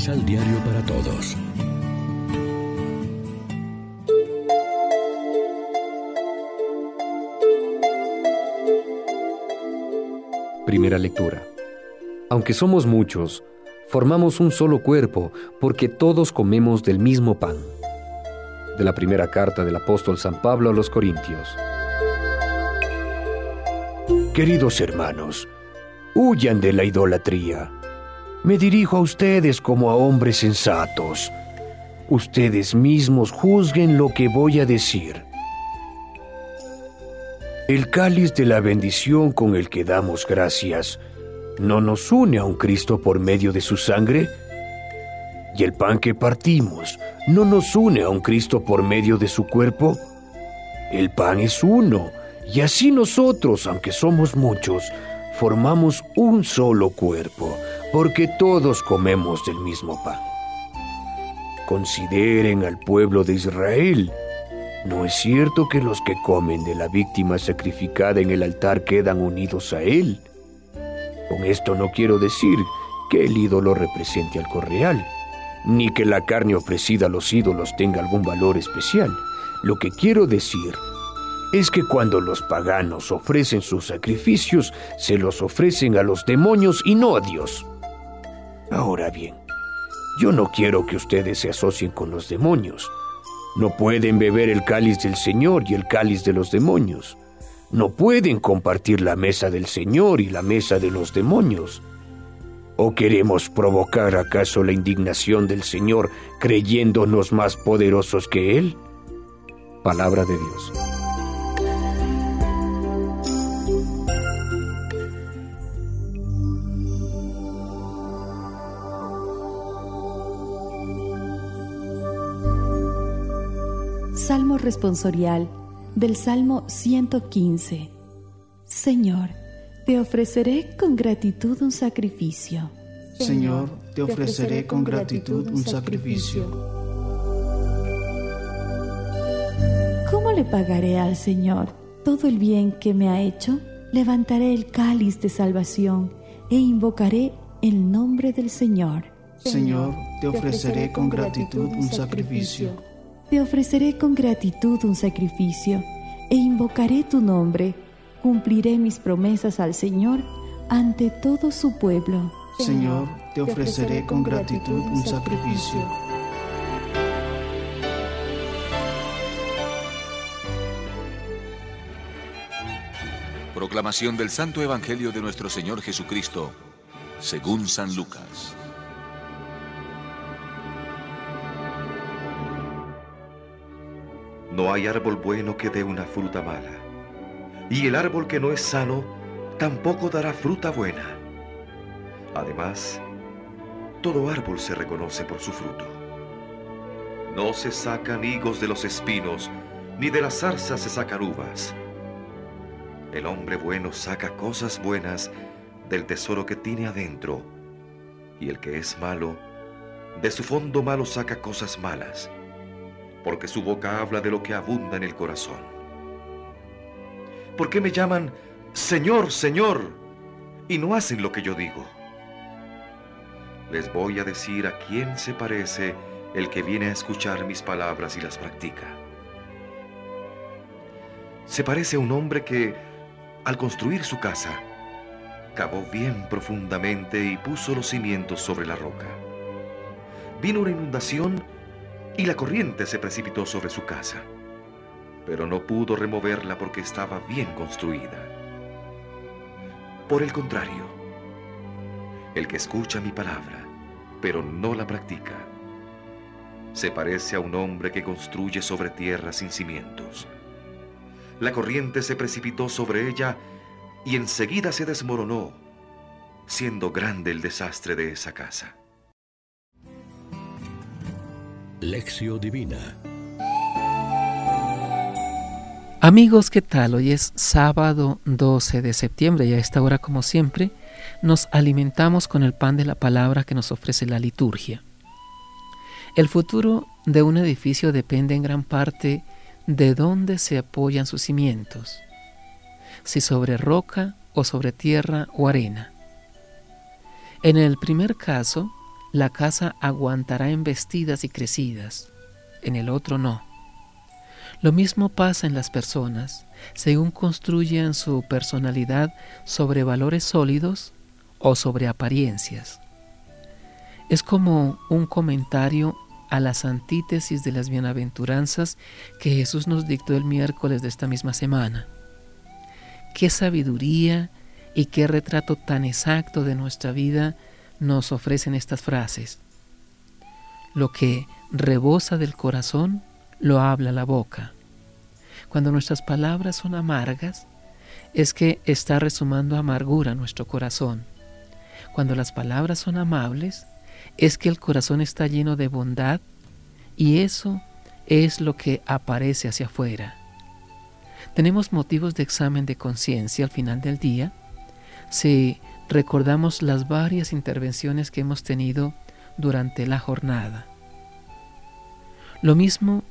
Misal Diario para Todos. Primera lectura. Aunque somos muchos, formamos un solo cuerpo porque todos comemos del mismo pan. De la primera carta del apóstol San Pablo a los Corintios. Queridos hermanos, huyan de la idolatría. Me dirijo a ustedes como a hombres sensatos. Ustedes mismos juzguen lo que voy a decir. El cáliz de la bendición con el que damos gracias no nos une a un Cristo por medio de su sangre. Y el pan que partimos no nos une a un Cristo por medio de su cuerpo. El pan es uno, y así nosotros, aunque somos muchos, formamos un solo cuerpo porque todos comemos del mismo pan. Consideren al pueblo de Israel. ¿No es cierto que los que comen de la víctima sacrificada en el altar quedan unidos a él? Con esto no quiero decir que el ídolo represente al correal, ni que la carne ofrecida a los ídolos tenga algún valor especial. Lo que quiero decir es que cuando los paganos ofrecen sus sacrificios, se los ofrecen a los demonios y no a Dios. Ahora bien, yo no quiero que ustedes se asocien con los demonios. No pueden beber el cáliz del Señor y el cáliz de los demonios. No pueden compartir la mesa del Señor y la mesa de los demonios. ¿O queremos provocar acaso la indignación del Señor creyéndonos más poderosos que Él? Palabra de Dios. Salmo responsorial del Salmo 115. Señor, te ofreceré con gratitud un sacrificio. Señor, te ofreceré con gratitud un sacrificio. ¿Cómo le pagaré al Señor todo el bien que me ha hecho? Levantaré el cáliz de salvación e invocaré el nombre del Señor. Señor, te ofreceré con gratitud un sacrificio te ofreceré con gratitud un sacrificio e invocaré tu nombre. Cumpliré mis promesas al Señor ante todo su pueblo. Señor, te ofreceré con gratitud un sacrificio. Proclamación del Santo Evangelio de nuestro Señor Jesucristo, según San Lucas. No hay árbol bueno que dé una fruta mala, y el árbol que no es sano tampoco dará fruta buena. Además, todo árbol se reconoce por su fruto. No se sacan higos de los espinos, ni de las zarzas se sacan uvas. El hombre bueno saca cosas buenas del tesoro que tiene adentro, y el que es malo, de su fondo malo saca cosas malas porque su boca habla de lo que abunda en el corazón. ¿Por qué me llaman Señor, Señor y no hacen lo que yo digo? Les voy a decir a quién se parece el que viene a escuchar mis palabras y las practica. Se parece a un hombre que, al construir su casa, cavó bien profundamente y puso los cimientos sobre la roca. Vino una inundación y la corriente se precipitó sobre su casa, pero no pudo removerla porque estaba bien construida. Por el contrario, el que escucha mi palabra, pero no la practica, se parece a un hombre que construye sobre tierra sin cimientos. La corriente se precipitó sobre ella y enseguida se desmoronó, siendo grande el desastre de esa casa. Lección Divina. Amigos, ¿qué tal? Hoy es sábado 12 de septiembre y a esta hora, como siempre, nos alimentamos con el pan de la palabra que nos ofrece la liturgia. El futuro de un edificio depende en gran parte de dónde se apoyan sus cimientos, si sobre roca o sobre tierra o arena. En el primer caso, la casa aguantará embestidas y crecidas, en el otro no. Lo mismo pasa en las personas, según construyen su personalidad sobre valores sólidos o sobre apariencias. Es como un comentario a las antítesis de las bienaventuranzas que Jesús nos dictó el miércoles de esta misma semana. Qué sabiduría y qué retrato tan exacto de nuestra vida nos ofrecen estas frases. Lo que rebosa del corazón, lo habla la boca. Cuando nuestras palabras son amargas, es que está resumando amargura nuestro corazón. Cuando las palabras son amables, es que el corazón está lleno de bondad y eso es lo que aparece hacia afuera. Tenemos motivos de examen de conciencia al final del día si recordamos las varias intervenciones que hemos tenido durante la jornada. Lo mismo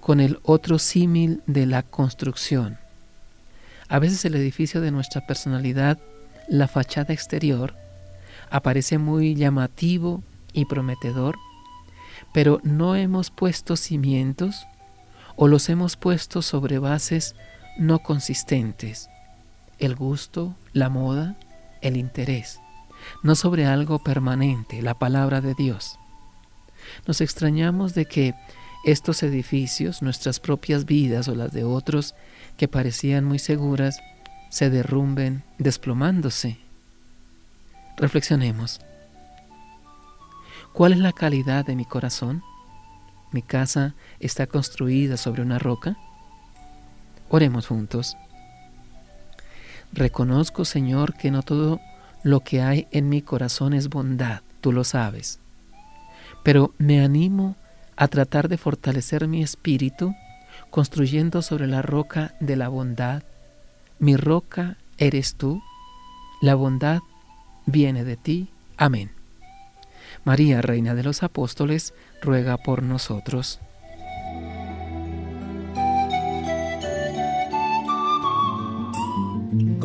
con el otro símil de la construcción. A veces el edificio de nuestra personalidad, la fachada exterior, aparece muy llamativo y prometedor, pero no hemos puesto cimientos o los hemos puesto sobre bases no consistentes, el gusto, la moda, el interés, no sobre algo permanente, la palabra de Dios. Nos extrañamos de que estos edificios, nuestras propias vidas o las de otros que parecían muy seguras, se derrumben desplomándose. Reflexionemos. ¿Cuál es la calidad de mi corazón? ¿Mi casa está construida sobre una roca? Oremos juntos. Reconozco, Señor, que no todo lo que hay en mi corazón es bondad, tú lo sabes. Pero me animo a tratar de fortalecer mi espíritu construyendo sobre la roca de la bondad. Mi roca eres tú, la bondad viene de ti. Amén. María, Reina de los Apóstoles, ruega por nosotros.